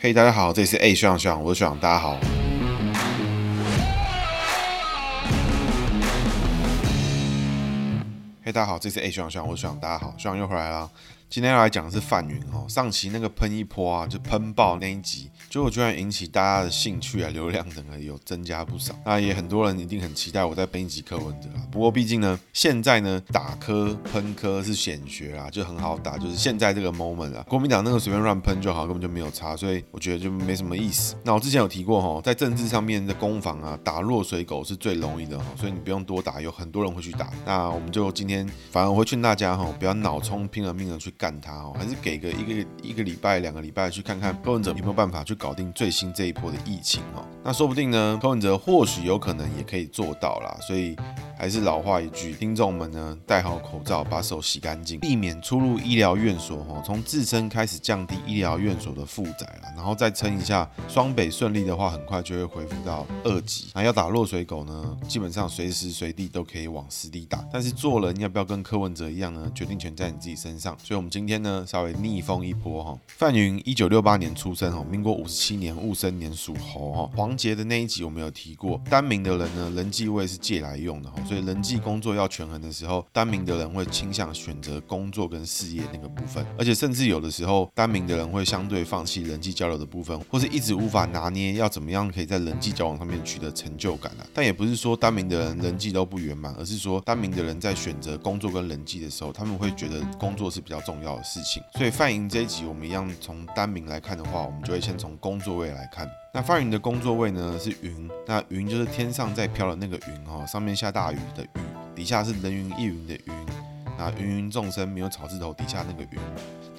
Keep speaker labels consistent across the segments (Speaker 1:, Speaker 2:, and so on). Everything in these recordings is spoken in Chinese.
Speaker 1: 嘿，hey, 大家好，这里是 A 学长学长，我是学长，大家好。嘿，大家好，这里是 A 学长学长，我是学长，大家好，学长又回来了。今天要来讲的是范云哦，上期那个喷一波啊，就喷爆那一集，结果居然引起大家的兴趣啊，流量整个有增加不少。那也很多人一定很期待我再喷一集柯文哲啊。不过毕竟呢，现在呢打科喷科是显学啊，就很好打，就是现在这个 moment 啊，国民党那个随便乱喷就好，根本就没有差，所以我觉得就没什么意思。那我之前有提过哈，在政治上面的攻防啊，打落水狗是最容易的哈，所以你不用多打，有很多人会去打。那我们就今天，反而我会劝大家哈，不要脑充，拼了命的去干他哦，还是给个一个一个礼拜、两个礼拜去看看柯文哲有没有办法去搞定最新这一波的疫情哦。那说不定呢，柯文哲或许有可能也可以做到啦，所以。还是老话一句，听众们呢，戴好口罩，把手洗干净，避免出入医疗院所。哦，从自身开始降低医疗院所的负载了，然后再撑一下，双北顺利的话，很快就会恢复到二级。那要打落水狗呢，基本上随时随地都可以往死里打。但是做人要不要跟柯文哲一样呢？决定权在你自己身上。所以，我们今天呢，稍微逆风一波哈。范云一九六八年出生哈，民国五十七年戊申年属猴哈。黄杰的那一集我们有提过，单名的人呢，人际位是借来用的哈。所以人际工作要权衡的时候，单名的人会倾向选择工作跟事业那个部分，而且甚至有的时候，单名的人会相对放弃人际交流的部分，或是一直无法拿捏要怎么样可以在人际交往上面取得成就感啊。但也不是说单名的人人际都不圆满，而是说单名的人在选择工作跟人际的时候，他们会觉得工作是比较重重要的事情。所以范云这一集我们一样从单名来看的话，我们就会先从工作位来看。那范云的工作位呢是云，那云就是天上在飘的那个云哈，上面下大雨的雨，底下是人云亦云的云，那芸芸众生没有草字头，底下那个云。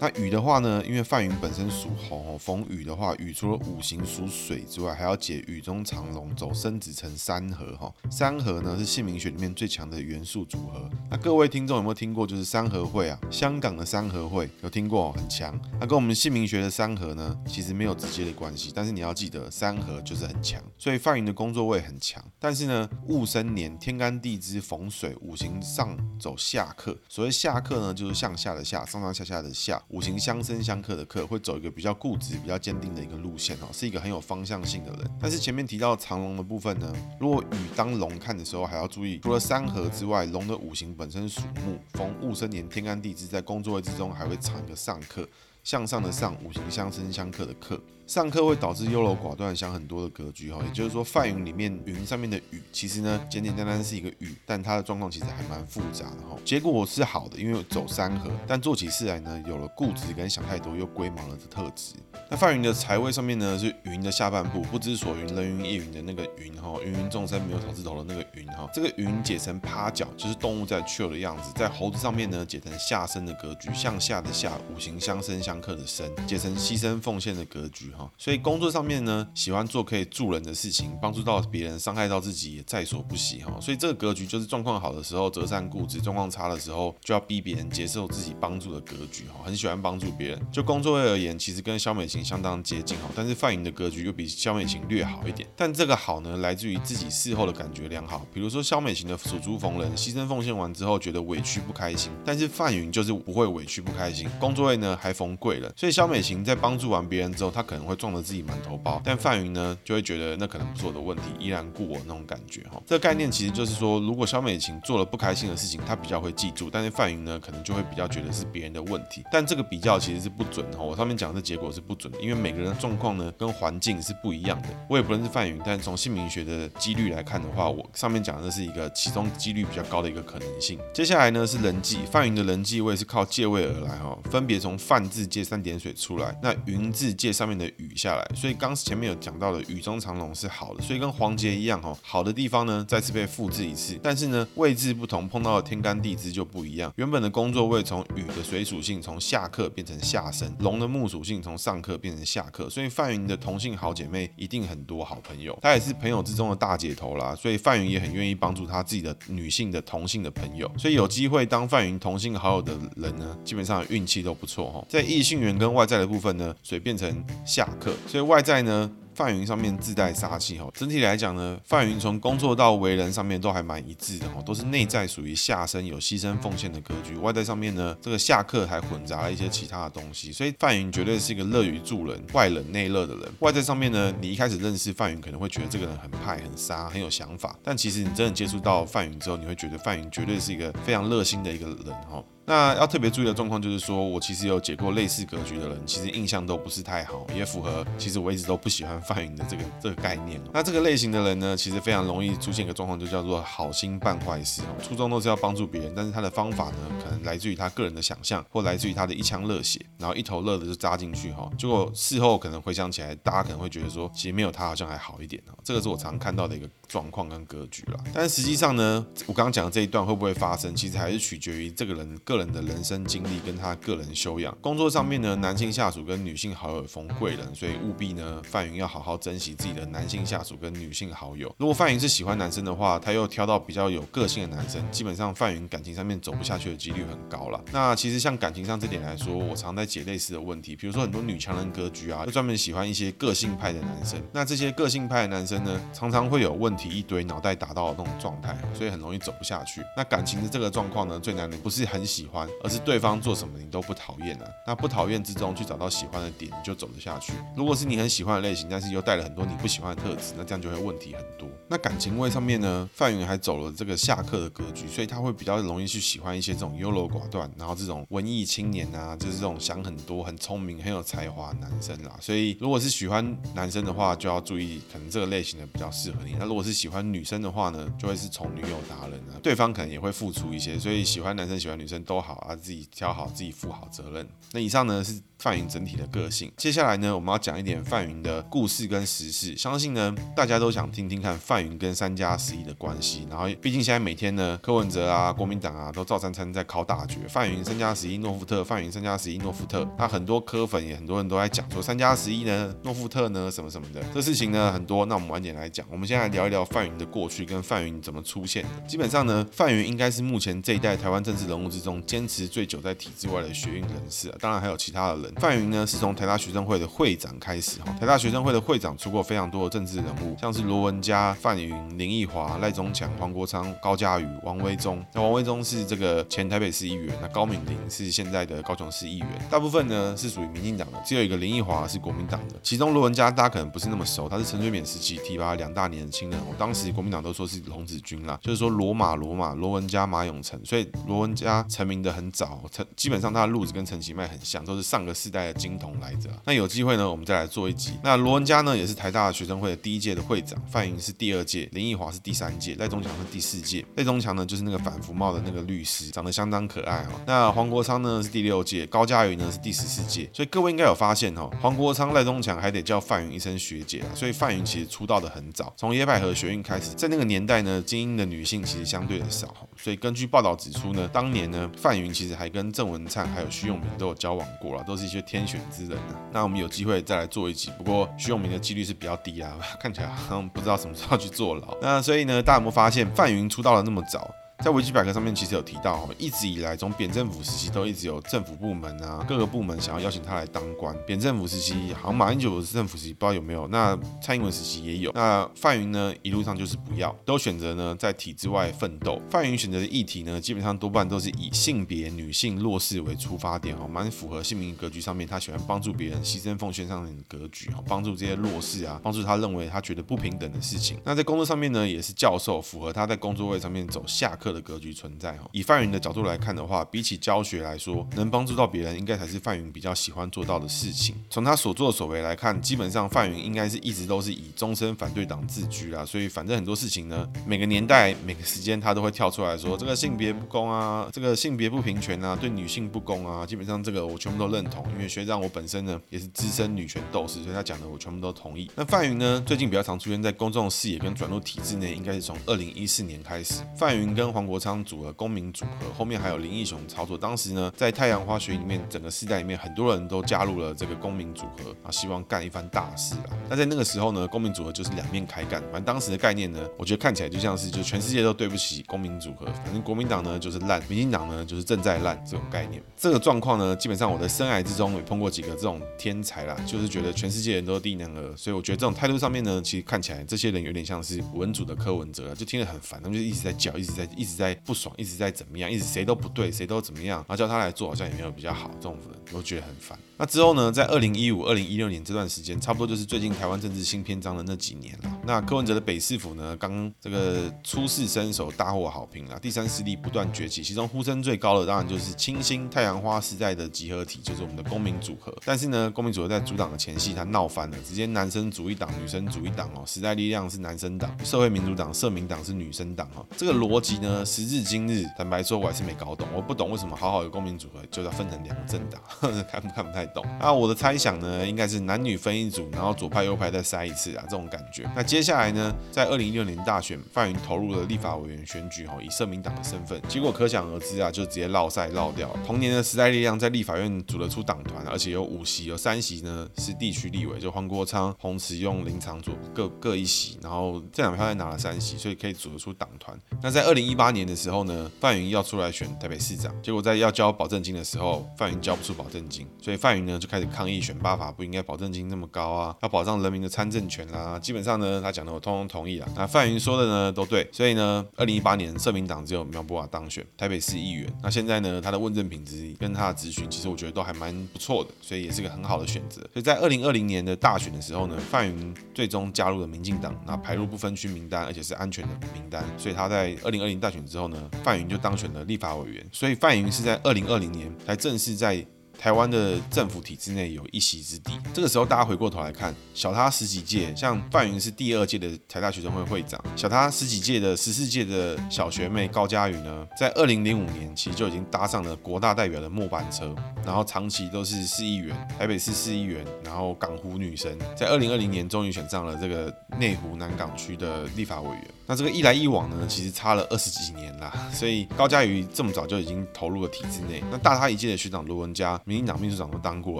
Speaker 1: 那雨的话呢，因为范云本身属猴，逢雨的话，雨除了五行属水之外，还要解雨中藏龙，走生子成三合哈。三合呢是姓名学里面最强的元素组合。那各位听众有没有听过？就是三合会啊，香港的三合会有听过，很强。那跟我们姓名学的三合呢，其实没有直接的关系，但是你要记得三合就是很强。所以范云的工作位很强，但是呢，戊申年天干地支逢水，五行上走下克。所谓下克呢，就是向下的下，上上下下的下。五行相生相克的克，会走一个比较固执、比较坚定的一个路线哦，是一个很有方向性的人。但是前面提到藏龙的部分呢，如果与当龙看的时候，还要注意，除了三合之外，龙的五行本身属木，逢戊申年天干地支在工作位之中还会藏一个上克，向上的上，五行相生相克的克。上课会导致优柔寡断、想很多的格局哈，也就是说，泛云里面云上面的雨，其实呢简简单单是一个雨，但它的状况其实还蛮复杂的哈。结果是好的，因为走三合，但做起事来呢有了固执跟想太多又龟毛了的特质。那泛云的财位上面呢是云的下半部，不知所云，人云亦云的那个云哈，芸芸众生没有草字头的那个云哈，这个云解成趴脚，就是动物在 chill 的样子，在猴子上面呢解成下身的格局，向下的下，五行相生相克的生，解成牺牲奉献的格局。所以工作上面呢，喜欢做可以助人的事情，帮助到别人，伤害到自己也在所不惜哈。所以这个格局就是状况好的时候择善固执，状况差的时候就要逼别人接受自己帮助的格局哈。很喜欢帮助别人。就工作位而言，其实跟肖美琴相当接近哈，但是范云的格局又比肖美琴略好一点。但这个好呢，来自于自己事后的感觉良好。比如说肖美琴的属猪逢人，牺牲奉献完之后觉得委屈不开心，但是范云就是不会委屈不开心。工作位呢还逢贵人，所以肖美琴在帮助完别人之后，她可能会撞得自己满头包，但范云呢就会觉得那可能不是我的问题，依然故我那种感觉哈。这个概念其实就是说，如果肖美琴做了不开心的事情，她比较会记住，但是范云呢可能就会比较觉得是别人的问题。但这个比较其实是不准的哈，我上面讲的结果是不准的，因为每个人的状况呢跟环境是不一样的。我也不认识范云，但从姓名学的几率来看的话，我上面讲的是一个其中几率比较高的一个可能性。接下来呢是人际，范云的人际我也是靠借位而来哈，分别从范字借三点水出来，那云字借上面的雨下来，所以刚前面有讲到的雨中藏龙是好的，所以跟黄杰一样哦，好的地方呢再次被复制一次，但是呢位置不同，碰到的天干地支就不一样。原本的工作位从雨的水属性从下克变成下生，龙的木属性从上克变成下克，所以范云的同性好姐妹一定很多好朋友，她也是朋友之中的大姐头啦，所以范云也很愿意帮助他自己的女性的同性的朋友，所以有机会当范云同性好友的人呢，基本上运气都不错哈。在异性缘跟外在的部分呢，水变成下所以外在呢。范云上面自带杀气哦。整体来讲呢，范云从工作到为人上面都还蛮一致的哦，都是内在属于下身有牺牲奉献的格局，外在上面呢，这个下克还混杂了一些其他的东西，所以范云绝对是一个乐于助人、外冷内热的人。外在上面呢，你一开始认识范云可能会觉得这个人很派、很杀、很有想法，但其实你真的接触到范云之后，你会觉得范云绝对是一个非常热心的一个人哈。那要特别注意的状况就是说，我其实有解过类似格局的人，其实印象都不是太好，也符合其实我一直都不喜欢范云的这个这个概念。那这个类型的人呢，其实非常容易出现一个状况，就叫做好心办坏事哦。初衷都是要帮助别人，但是他的方法呢，可能来自于他个人的想象，或来自于他的一腔热血，然后一头热的就扎进去哈。结果事后可能回想起来，大家可能会觉得说，其实没有他好像还好一点哦。这个是我常看到的一个状况跟格局啦。但实际上呢，我刚刚讲的这一段会不会发生，其实还是取决于这个人个人的人生经历跟他个人修养，工作上面呢，男性下属跟女性好友逢贵人，所以务必呢，范云要好好好珍惜自己的男性下属跟女性好友。如果范云是喜欢男生的话，他又挑到比较有个性的男生，基本上范云感情上面走不下去的几率很高了。那其实像感情上这点来说，我常在解类似的问题，比如说很多女强人格局啊，就专门喜欢一些个性派的男生。那这些个性派的男生呢，常常会有问题一堆，脑袋打到的那种状态，所以很容易走不下去。那感情的这个状况呢，最难的不是很喜欢，而是对方。做什么你都不讨厌啊，那不讨厌之中去找到喜欢的点，你就走得下去。如果是你很喜欢的类型，但是又带了很多你不喜欢的特质，那这样就会问题很多。那感情位上面呢，范云还走了这个下克的格局，所以他会比较容易去喜欢一些这种优柔寡断，然后这种文艺青年啊，就是这种想很多、很聪明、很有才华的男生啦。所以如果是喜欢男生的话，就要注意，可能这个类型的比较适合你。那如果是喜欢女生的话呢，就会是宠女友达人啊，对方可能也会付出一些。所以喜欢男生、喜欢女生都好啊，自己挑好，自己负好责任。那以上呢是范云整体的个性。接下来呢，我们要讲一点范云的故事跟时事。相信呢，大家都想听听看范云跟三加十一的关系。然后，毕竟现在每天呢，柯文哲啊、国民党啊，都照三餐在考大决。范云三加十一诺富特，范云三加十一诺富特。那很多柯粉也很多人都在讲说三加十一呢，诺富特呢什么什么的。这事情呢很多，那我们晚点来讲。我们先来聊一聊范云的过去跟范云怎么出现。基本上呢，范云应该是目前这一代台湾政治人物之中坚持最久在体制外的学运人士啊。当然还有其他的人。范云呢，是从台大学生会的会长开始哈。台大学生会的会长出过非常多的政治人物，像是罗文嘉、范云、林奕华、赖中强、黄国昌、高嘉瑜、王威宗。那王威宗是这个前台北市议员，那高敏玲是现在的高雄市议员。大部分呢是属于民进党的，只有一个林奕华是国民党的。其中罗文嘉大家可能不是那么熟，他是陈水扁时期提拔两大年轻人。我当时国民党都说是龙子军啦，就是说罗马罗马罗文嘉马永成，所以罗文嘉成名的很早，成基本上他的路子跟陈其迈很像，都是上个世代的金童来着。那有机会呢，我们再来做一集。那罗文家呢，也是台大的学生会的第一届的会长，范云是第二届，林奕华是第三届，赖中强是第四届。赖中强呢，就是那个反服贸的那个律师，长得相当可爱哈。那黄国昌呢是第六届，高嘉瑜呢是第十四届。所以各位应该有发现哈，黄国昌、赖中强还得叫范云一声学姐啊。所以范云其实出道的很早，从野百合学运开始，在那个年代呢，精英的女性其实相对的少。所以根据报道指出呢，当年呢，范云其实还跟郑文灿还有徐永明都有交往过了，都是一些天选之人啊。那我们有机会再来做一集，不过徐永明的几率是比较低啊，看起来好像不知道什么时候去坐牢。那所以呢，大家有没有发现范云出道了那么早？在维基百科上面其实有提到，一直以来从扁政府时期都一直有政府部门啊，各个部门想要邀请他来当官。扁政府时期好像马英九是政府时期，不知道有没有。那蔡英文时期也有。那范云呢，一路上就是不要，都选择呢在体制外奋斗。范云选择的议题呢，基本上多半都是以性别、女性、弱势为出发点，哈，蛮符合性别格局上面他喜欢帮助别人、牺牲奉献上面的格局，哈，帮助这些弱势啊，帮助他认为他觉得不平等的事情。那在工作上面呢，也是教授，符合他在工作位上面走下的格局存在哈。以范云的角度来看的话，比起教学来说，能帮助到别人，应该才是范云比较喜欢做到的事情。从他所作所为来看，基本上范云应该是一直都是以终身反对党自居啦。所以反正很多事情呢，每个年代每个时间他都会跳出来说这个性别不公啊，这个性别不平权啊，对女性不公啊。基本上这个我全部都认同，因为学长我本身呢也是资深女权斗士，所以他讲的我全部都同意。那范云呢，最近比较常出现在公众视野跟转入体制内，应该是从二零一四年开始，范云跟黄国昌组合公民组合，后面还有林义雄操作。当时呢，在太阳花学里面，整个世代里面，很多人都加入了这个公民组合啊，希望干一番大事啊。那在那个时候呢，公民组合就是两面开干。反正当时的概念呢，我觉得看起来就像是，就全世界都对不起公民组合，反正国民党呢就是烂，民进党呢就是正在烂这种概念。这个状况呢，基本上我在生涯之中也碰过几个这种天才啦，就是觉得全世界人都是低能儿，所以我觉得这种态度上面呢，其实看起来这些人有点像是文组的柯文哲，就听得很烦，他们就一直在叫，一直在一直一直在不爽，一直在怎么样，一直谁都不对，谁都怎么样，然后叫他来做好像也没有比较好，这种人我觉得很烦。那之后呢，在二零一五、二零一六年这段时间，差不多就是最近台湾政治新篇章的那几年了。那柯文哲的北市府呢，刚这个初试身手，大获好评了，第三势力不断崛起，其中呼声最高的当然就是清新太阳花时代的集合体，就是我们的公民组合。但是呢，公民组合在主党的前夕，他闹翻了，直接男生组一党，女生组一党哦。时代力量是男生党，社会民主党、社民党是女生党哦。这个逻辑呢，时至今日，坦白说，我还是没搞懂。我不懂为什么好好的公民组合就要分成两个政党，看不看不太懂。那我的猜想呢，应该是男女分一组，然后左派右派再筛一次啊，这种感觉。那接下来呢，在二零一六年大选，范云投入了立法委员选举哦，以社民党的身份，结果可想而知啊，就直接落赛落掉。同年的时代力量在立法院组了出党团，而且有五席，有三席呢是地区立委，就黄国昌、洪慈庸、林长佐各各一席，然后这两票再拿了三席，所以可以组得出党团。那在二零一八八年的时候呢，范云要出来选台北市长，结果在要交保证金的时候，范云交不出保证金，所以范云呢就开始抗议选罢法不应该保证金那么高啊，要保障人民的参政权啦。基本上呢，他讲的我通通同意啦。那范云说的呢都对，所以呢，二零一八年社民党只有苗博雅当选台北市议员。那现在呢，他的问政品质跟他的咨询，其实我觉得都还蛮不错的，所以也是个很好的选择。所以在二零二零年的大选的时候呢，范云最终加入了民进党，那排入不分区名单，而且是安全的名单。所以他在二零二零大选之后呢，范云就当选了立法委员。所以范云是在二零二零年才正式在。台湾的政府体制内有一席之地。这个时候，大家回过头来看，小他十几届，像范云是第二届的台大学生会会长，小他十几届的十四届的小学妹高嘉瑜呢，在二零零五年其实就已经搭上了国大代表的末班车，然后长期都是市议员，台北市市议员，然后港湖女神，在二零二零年终于选上了这个内湖南港区的立法委员。那这个一来一往呢，其实差了二十几年啦，所以高嘉瑜这么早就已经投入了体制内。那大他一届的学长罗文嘉。民进党秘书长都当过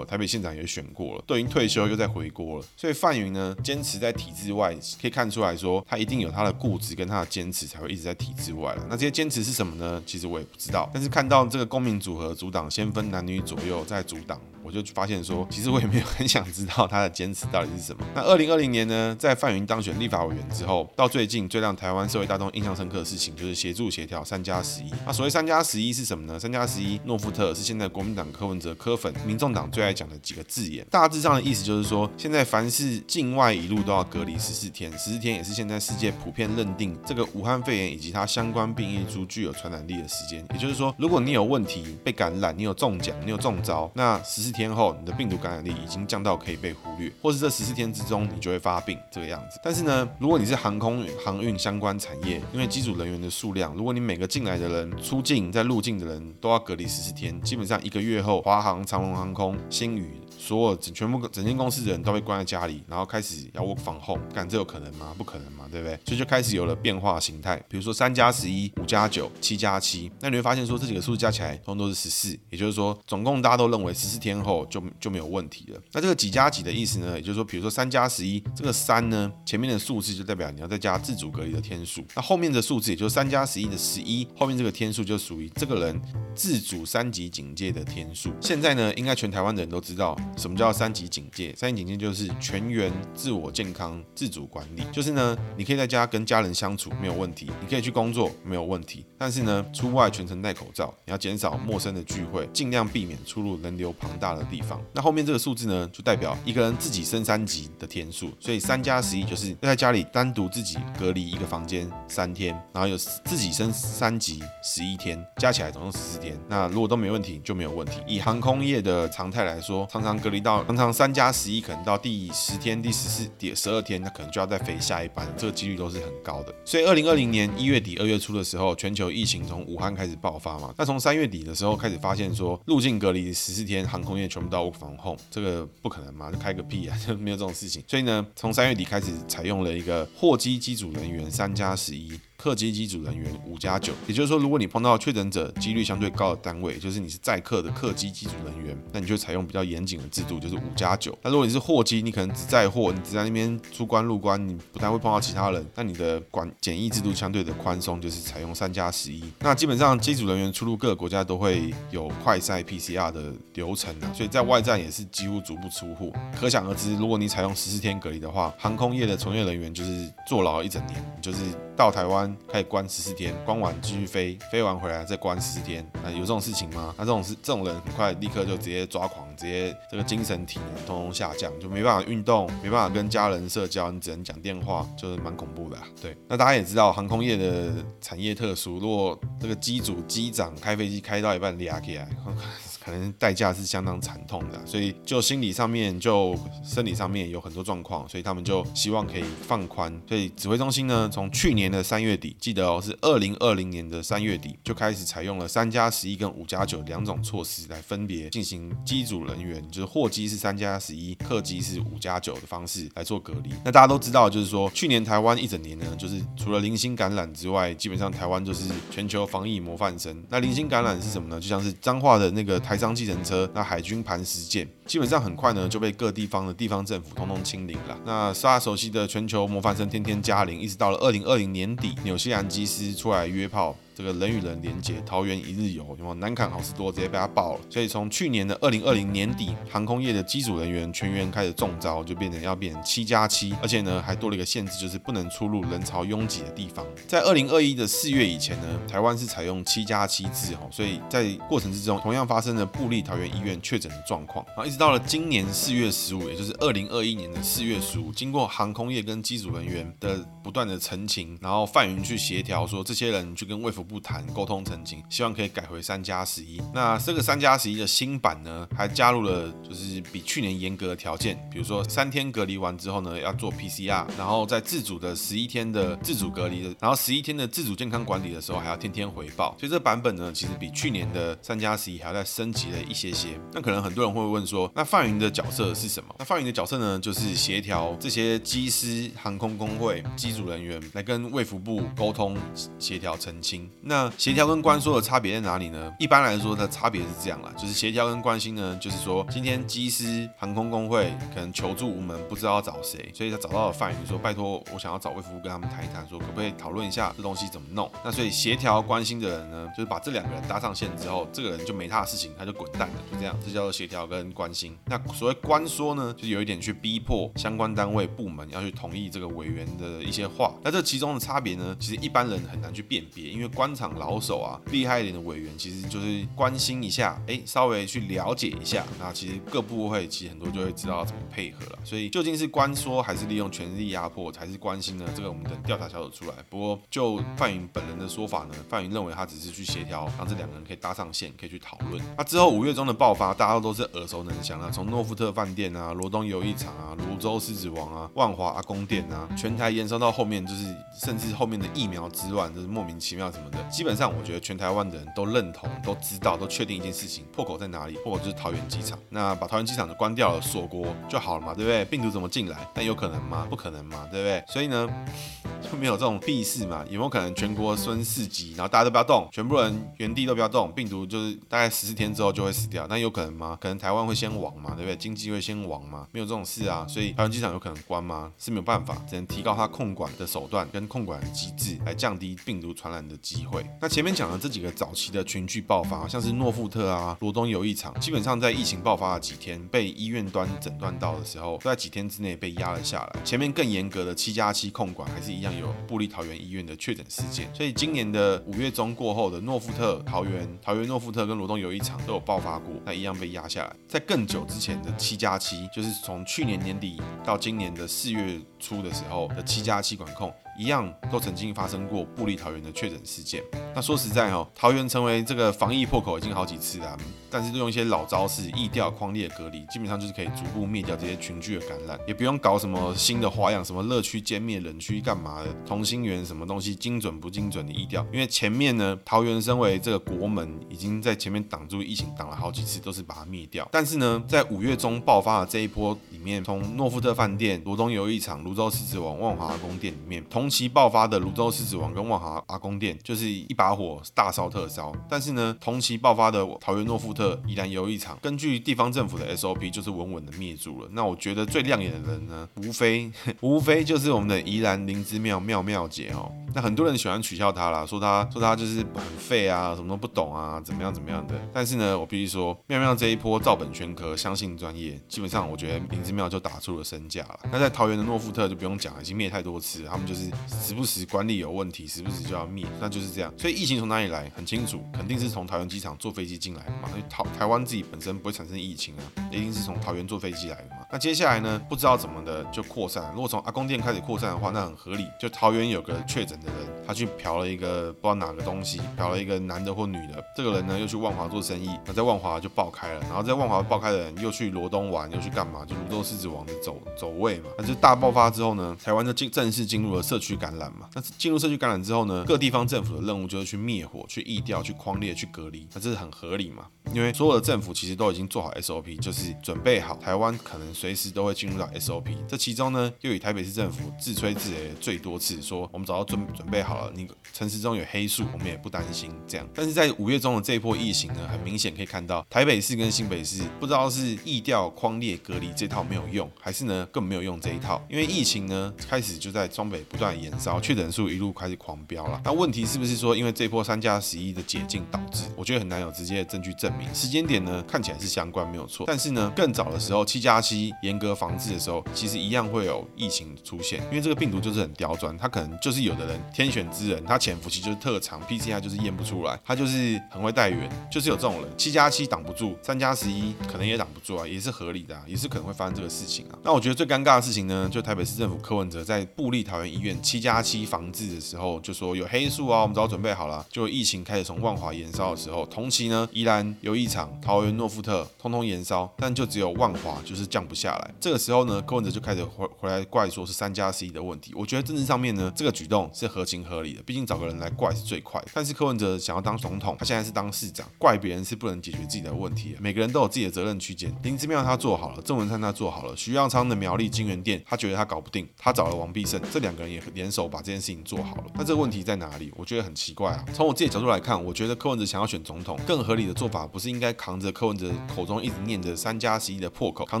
Speaker 1: 了，台北县长也选过了，都已经退休又再回国了。所以范云呢，坚持在体制外，可以看出来说，他一定有他的固执跟他的坚持，才会一直在体制外了。那这些坚持是什么呢？其实我也不知道。但是看到这个公民组合组党，先分男女左右再组党。我就发现说，其实我也没有很想知道他的坚持到底是什么。那二零二零年呢，在范云当选立法委员之后，到最近最让台湾社会大众印象深刻的事情，就是协助协调三加十一。那所谓三加十一是什么呢？三加十一，诺富特是现在国民党柯文哲柯粉、民众党最爱讲的几个字眼。大致上的意思就是说，现在凡是境外一路都要隔离十四天，十四天也是现在世界普遍认定这个武汉肺炎以及它相关变异株具有传染力的时间。也就是说，如果你有问题被感染，你有中奖，你有中招，那十四天天后你的病毒感染力已经降到可以被忽略，或是这十四天之中你就会发病这个样子。但是呢，如果你是航空航运相关产业，因为机组人员的数量，如果你每个进来的人、出境在入境的人都要隔离十四天，基本上一个月后，华航、长龙航空、新宇。所有整全部整间公司的人都被关在家里，然后开始要 work from home，干这有可能吗？不可能嘛，对不对？所以就开始有了变化形态，比如说三加十一、五加九、七加七，那你会发现说这几个数字加起来通通都是十四，也就是说总共大家都认为十四天后就就没有问题了。那这个几加几的意思呢？也就是说，比如说三加十一，这个三呢前面的数字就代表你要再加自主隔离的天数，那后面的数字也就是三加十一的十一，后面这个天数就属于这个人自主三级警戒的天数。现在呢，应该全台湾的人都知道。什么叫三级警戒？三级警戒就是全员自我健康自主管理，就是呢，你可以在家跟家人相处没有问题，你可以去工作没有问题，但是呢，出外全程戴口罩，你要减少陌生的聚会，尽量避免出入人流庞大的地方。那后面这个数字呢，就代表一个人自己升三级的天数，所以三加十一就是要在家里单独自己隔离一个房间三天，然后有自己升三级十一天，加起来总共十四天。那如果都没问题，就没有问题。以航空业的常态来说，常常隔离到常常三加十一，可能到第十天、第十四、第十二天，那可能就要再飞下一班，这个几率都是很高的。所以，二零二零年一月底、二月初的时候，全球疫情从武汉开始爆发嘛。那从三月底的时候开始发现说，入境隔离十四天，航空业全部都防控，这个不可能嘛？就开个屁啊，就 没有这种事情。所以呢，从三月底开始采用了一个货机机组人员三加十一。客机机组人员五加九。也就是说，如果你碰到确诊者几率相对高的单位，就是你是载客的客机机组人员，那你就采用比较严谨的制度，就是五加九。那如果你是货机，你可能只载货，你只在那边出关入关，你不太会碰到其他人，那你的管检疫制度相对的宽松，就是采用三加十一。那基本上机组人员出入各个国家都会有快筛 PCR 的流程啊，所以在外站也是几乎足不出户。可想而知，如果你采用十四天隔离的话，航空业的从业人员就是坐牢一整年，就是到台湾开始关十四天，关完继续飞，飞完回来再关十四天。那有这种事情吗？那这种是这种人很快立刻就直接抓狂，直接这个精神体能通通下降，就没办法运动，没办法跟家人社交，你只能讲电话，就是蛮恐怖的。对，那大家也知道航空业的产业特殊，如果这个机组机长开飞机开到一半俩起来。可能代价是相当惨痛的，所以就心理上面、就生理上面有很多状况，所以他们就希望可以放宽。所以指挥中心呢，从去年的三月底，记得哦，是二零二零年的三月底就开始采用了三加十一跟五加九两种措施来分别进行机组人员，就是货机是三加十一，客机是五加九的方式来做隔离。那大家都知道，就是说去年台湾一整年呢，就是除了零星感染之外，基本上台湾就是全球防疫模范生。那零星感染是什么呢？就像是彰化的那个。台商计程车，那海军磐石舰，基本上很快呢就被各地方的地方政府通通清零了。那大家熟悉的全球模范生天天加零，一直到了二零二零年底，纽西兰机师出来约炮。这个人与人连接，桃园一日游，有没有南崁好事多直接被他爆了。所以从去年的二零二零年底，航空业的机组人员全员开始中招，就变成要变七加七，而且呢还多了一个限制，就是不能出入人潮拥挤的地方。在二零二一的四月以前呢，台湾是采用七加七制哈，所以在过程之中同样发生了布利桃园医院确诊的状况。然后一直到了今年四月十五，也就是二零二一年的四月十五，经过航空业跟机组人员的不断的澄清，然后范云去协调说，这些人去跟卫福不谈沟通澄清，希望可以改回三加十一。那这个三加十一的新版呢，还加入了就是比去年严格的条件，比如说三天隔离完之后呢，要做 PCR，然后在自主的十一天的自主隔离的，然后十一天的自主健康管理的时候，还要天天回报。所以这版本呢，其实比去年的三加十一还要再升级了一些些。那可能很多人会问说，那范云的角色是什么？那范云的角色呢，就是协调这些机师、航空工会、机组人员来跟卫福部沟通、协调、澄清。那协调跟关说的差别在哪里呢？一般来说，它的差别是这样啦，就是协调跟关心呢，就是说今天机师、航空工会可能求助无门，不知道要找谁，所以他找到了范云说，拜托我想要找魏福部跟他们谈一谈，说可不可以讨论一下这东西怎么弄。那所以协调关心的人呢，就是把这两个人搭上线之后，这个人就没他的事情，他就滚蛋了，就这样，这叫做协调跟关心。那所谓关说呢，就是有一点去逼迫相关单位部门要去同意这个委员的一些话。那这其中的差别呢，其实一般人很难去辨别，因为官场老手。啊，厉害一点的委员其实就是关心一下，哎，稍微去了解一下，那其实各部会其实很多就会知道怎么配合了。所以究竟是关说还是利用权力压迫，还是关心呢？这个我们等调查小组出来。不过就范云本人的说法呢，范云认为他只是去协调，让这两个人可以搭上线，可以去讨论。那之后五月中的爆发，大家都是耳熟能详啊，从诺富特饭店啊、罗东游艺场啊、泸州狮子王啊、万华阿公店啊，全台延烧到后面，就是甚至后面的疫苗之乱，就是莫名其妙什么的，基本上我。觉得全台湾的人都认同、都知道、都确定一件事情，破口在哪里？破口就是桃园机场。那把桃园机场就关掉了，锁国就好了嘛，对不对？病毒怎么进来？但有可能吗？不可能嘛，对不对？所以呢，就没有这种屁事嘛。有没有可能全国升四级，然后大家都不要动，全部人原地都不要动，病毒就是大概十四天之后就会死掉？那有可能吗？可能台湾会先亡嘛，对不对？经济会先亡嘛？没有这种事啊。所以桃园机场有可能关吗？是没有办法，只能提高它控管的手段跟控管的机制，来降低病毒传染的机会。那前面。讲的这几个早期的群聚爆发，像是诺富特啊、罗东游艺场，基本上在疫情爆发的几天，被医院端诊断到的时候，都在几天之内被压了下来。前面更严格的七加七控管，还是一样有布利桃园医院的确诊事件。所以今年的五月中过后的诺富特、桃园、桃园诺富特跟罗东游艺场都有爆发过，那一样被压下来。在更久之前的七加七，就是从去年年底到今年的四月初的时候的七加七管控。一样都曾经发生过部立桃园的确诊事件。那说实在哦，桃园成为这个防疫破口已经好几次了，但是都用一些老招式，疫调、框列隔离，基本上就是可以逐步灭掉这些群聚的感染，也不用搞什么新的花样，什么乐区歼灭、冷区干嘛的，同心圆什么东西精准不精准的疫调。因为前面呢，桃园身为这个国门，已经在前面挡住疫情，挡了好几次，都是把它灭掉。但是呢，在五月中爆发的这一波里面，从诺富特饭店、罗东游艺场、泸州狮子王、万华阿公店里面，同期爆发的泸州狮子王跟万华阿公店就是一把火大烧特烧。但是呢，同期爆发的桃园诺富特宜兰游艺场，根据地方政府的 SOP，就是稳稳的灭住了。那我觉得最亮眼的人呢，无非 无非就是我们的宜兰灵芝庙妙妙姐哦。那很多人喜欢取笑他啦，说他说他就是很废啊，什么都不懂啊，怎么样怎么样的。但是呢，我必须说，妙妙这一波照本宣科，相信专业，基本上我觉得灵芝庙就打出了身价了。那在桃园的诺富特就不用讲了，已经灭太多次，他们就是时不时管理有问题，时不时就要灭，那就是这样。所以疫情从哪里来？很清楚，肯定是从桃园机场坐飞机进来嘛。因为台台湾自己本身不会产生疫情啊，一定是从桃园坐飞机来的嘛。那接下来呢，不知道怎么的就扩散。如果从阿公店开始扩散的话，那很合理。就桃园有个确诊的人。他去嫖了一个不知道哪个东西，嫖了一个男的或女的。这个人呢，又去万华做生意，那在万华就爆开了。然后在万华爆开的人又去罗东玩，又去干嘛？就芦洲狮子王的走走位嘛。那就大爆发之后呢，台湾就进正式进入了社区感染嘛。那进入社区感染之后呢，各地方政府的任务就是去灭火、去疫调、去框列、去隔离。那这是很合理嘛？因为所有的政府其实都已经做好 SOP，就是准备好台湾可能随时都会进入到 SOP。这其中呢，又以台北市政府自吹自擂最多次，说我们早就准准备好了。你城市中有黑数，我们也不担心这样。但是在五月中的这一波疫情呢，很明显可以看到，台北市跟新北市不知道是疫调、框列、隔离这套没有用，还是呢更没有用这一套。因为疫情呢开始就在双北不断延烧，确诊数一路开始狂飙了。那问题是不是说因为这波三加十一的解禁导致？我觉得很难有直接的证据证明。时间点呢看起来是相关没有错，但是呢更早的时候七加七严格防治的时候，其实一样会有疫情出现。因为这个病毒就是很刁钻，它可能就是有的人天选之人，他潜伏期就是特长，PCR 就是验不出来，他就是很会带源，就是有这种人。七加七挡不住，三加十一可能也挡不住啊，也是合理的啊，也是可能会发生这个事情啊。那我觉得最尴尬的事情呢，就台北市政府柯文哲在布立桃园医院七加七防治的时候，就说有黑数啊，我们早准备好了。就疫情开始从万华延烧的时候，同期呢，宜兰游艺场、桃园诺富特通通延烧，但就只有万华就是降不下来。这个时候呢，柯文哲就开始回回来怪说是三加 C 的问题。我觉得政治上面呢，这个举动是合情合理的，毕竟找个人来怪是最快的。但是柯文哲想要当总统，他现在是当市长，怪别人是不能解决自己的问题。每个人都有自己的责任区间。灵芝庙他做好了，郑文灿他做好了，徐耀昌的苗栗金源店他觉得他搞不定，他找了王必胜，这两个人也联手把这件事情做好了。那这个问题在哪里？我觉得很奇怪啊。从我自己角度来看，我觉得柯文哲想要选总统，更合理的做法不是应该扛着柯文哲口中一直念着三加十一的破口，扛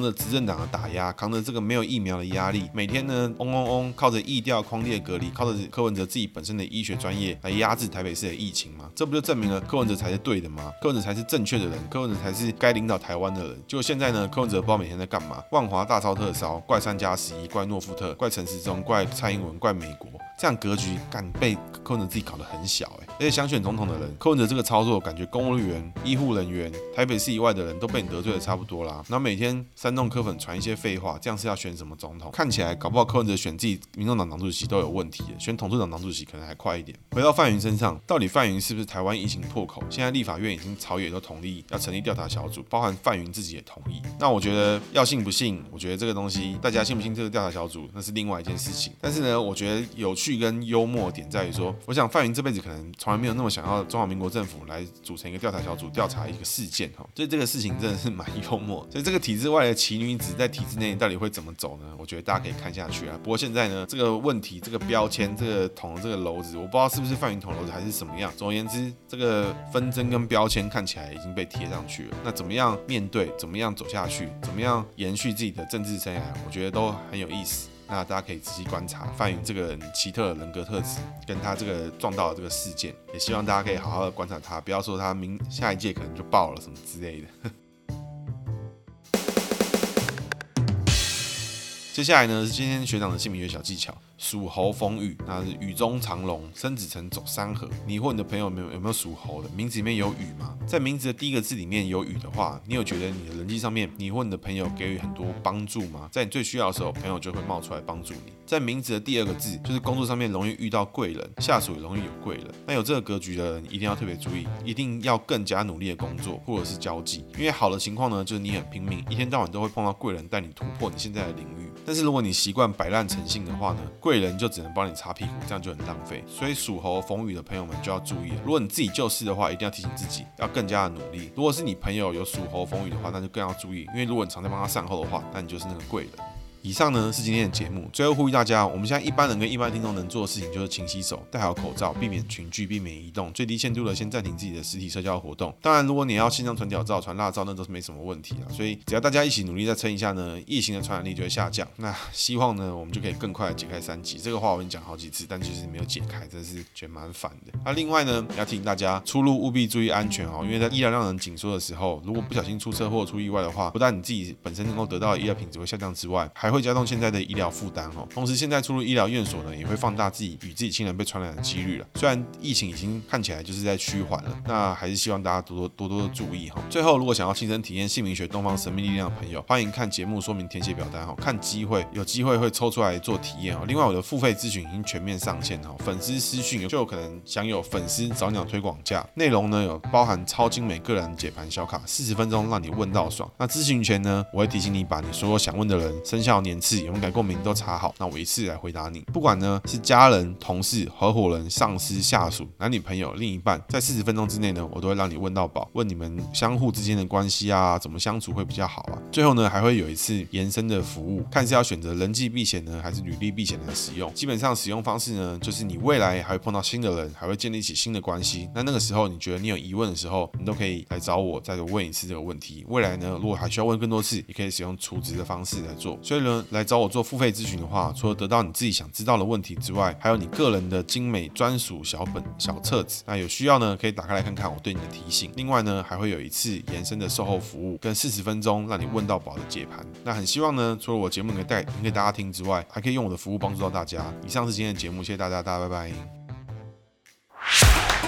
Speaker 1: 着执政党的打压，扛着这个没有疫苗的压力，每天呢嗡嗡嗡，靠着疫调、框列、隔离，靠着柯文哲自己本身的医学专业来压制台北市的疫情吗？这不就证明了柯文哲才是对的吗？柯文哲才是正确的人，柯文哲才是该领导台湾的人。就现在呢，柯文哲不知道每天在干嘛，万华大烧特烧，怪三加十一，怪诺富特，怪陈时中，怪蔡英文，怪美国。这样格局敢被柯文哲自己搞得很小哎，而且想选总统的人，柯文哲这个操作，感觉公务员、医护人员、台北市以外的人都被你得罪的差不多啦。然后每天煽动柯粉传一些废话，这样是要选什么总统？看起来搞不好柯文哲选自己民众党党主席都有问题，选统治党党主席可能还快一点。回到范云身上，到底范云是不是台湾疫情破口？现在立法院已经朝野都同意要成立调查小组，包含范云自己也同意。那我觉得要信不信？我觉得这个东西大家信不信这个调查小组那是另外一件事情。但是呢，我觉得有趣。跟幽默点在于说，我想范云这辈子可能从来没有那么想要中华民国政府来组成一个调查小组调查一个事件哈，所以这个事情真的是蛮幽默。所以这个体制外的奇女子在体制内到底会怎么走呢？我觉得大家可以看下去啊。不过现在呢，这个问题、这个标签、这个捅这个篓子，我不知道是不是范云捅篓子还是什么样。总而言之，这个纷争跟标签看起来已经被贴上去了。那怎么样面对？怎么样走下去？怎么样延续自己的政治生涯？我觉得都很有意思。那大家可以仔细观察范云这个人奇特的人格特质，跟他这个撞到的这个事件，也希望大家可以好好的观察他，不要说他明下一届可能就爆了什么之类的。接下来呢是今天学长的姓名学小技巧。属猴逢雨，那是雨中藏龙，生子辰走三合。你或你的朋友有没有有没有属猴的？名字里面有雨吗？在名字的第一个字里面有雨的话，你有觉得你的人际上面，你或你的朋友给予很多帮助吗？在你最需要的时候，朋友就会冒出来帮助你。在名字的第二个字，就是工作上面容易遇到贵人，下属也容易有贵人。那有这个格局的人，一定要特别注意，一定要更加努力的工作或者是交际，因为好的情况呢，就是你很拼命，一天到晚都会碰到贵人带你突破你现在的领域。但是如果你习惯摆烂成性的话呢，贵贵人就只能帮你擦屁股，这样就很浪费。所以属猴逢雨的朋友们就要注意了。如果你自己就是的话，一定要提醒自己，要更加的努力。如果是你朋友有属猴逢雨的话，那就更要注意，因为如果你常在帮他善后的话，那你就是那个贵人。以上呢是今天的节目，最后呼吁大家，我们现在一般人跟一般听众能做的事情就是勤洗手、戴好口罩、避免群聚、避免移动，最低限度的先暂停自己的实体社交活动。当然，如果你要线上传屌照、传辣照，那都是没什么问题啊。所以只要大家一起努力再撑一下呢，疫情的传染力就会下降。那希望呢，我们就可以更快的解开三级。这个话我已经讲好几次，但其实没有解开，真是觉得蛮烦的。那另外呢，要提醒大家出入务必注意安全哦，因为在医疗让人紧缩的时候，如果不小心出车祸、出意外的话，不但你自己本身能够得到的医疗品质会下降之外，还会加重现在的医疗负担哦。同时，现在出入医疗院所呢，也会放大自己与自己亲人被传染的几率了。虽然疫情已经看起来就是在趋缓了，那还是希望大家多多多多的注意哈。最后，如果想要亲身体验姓名学东方神秘力量的朋友，欢迎看节目说明填写表单哈，看机会有机会会抽出来做体验哦。另外，我的付费咨询已经全面上线哈，粉丝私讯就有可能享有粉丝早鸟推广价，内容呢有包含超精美个人解盘小卡，四十分钟让你问到爽。那咨询前呢，我会提醒你把你所有想问的人生肖年次勇敢共鸣都查好，那我一次来回答你。不管呢是家人、同事、合伙人、上司、下属、男女朋友、另一半，在四十分钟之内呢，我都会让你问到饱，问你们相互之间的关系啊，怎么相处会比较好啊。最后呢，还会有一次延伸的服务，看是要选择人际避险呢，还是履历避险来使用。基本上使用方式呢，就是你未来还会碰到新的人，还会建立起新的关系。那那个时候你觉得你有疑问的时候，你都可以来找我，再问一次这个问题。未来呢，如果还需要问更多次，也可以使用储值的方式来做。所以呢，来找我做付费咨询的话，除了得到你自己想知道的问题之外，还有你个人的精美专属小本小册子。那有需要呢，可以打开来看看我对你的提醒。另外呢，还会有一次延伸的售后服务，跟四十分钟让你问到饱的解盘。那很希望呢，除了我节目能带给大家听之外，还可以用我的服务帮助到大家。以上是今天的节目，谢谢大家，大家拜拜。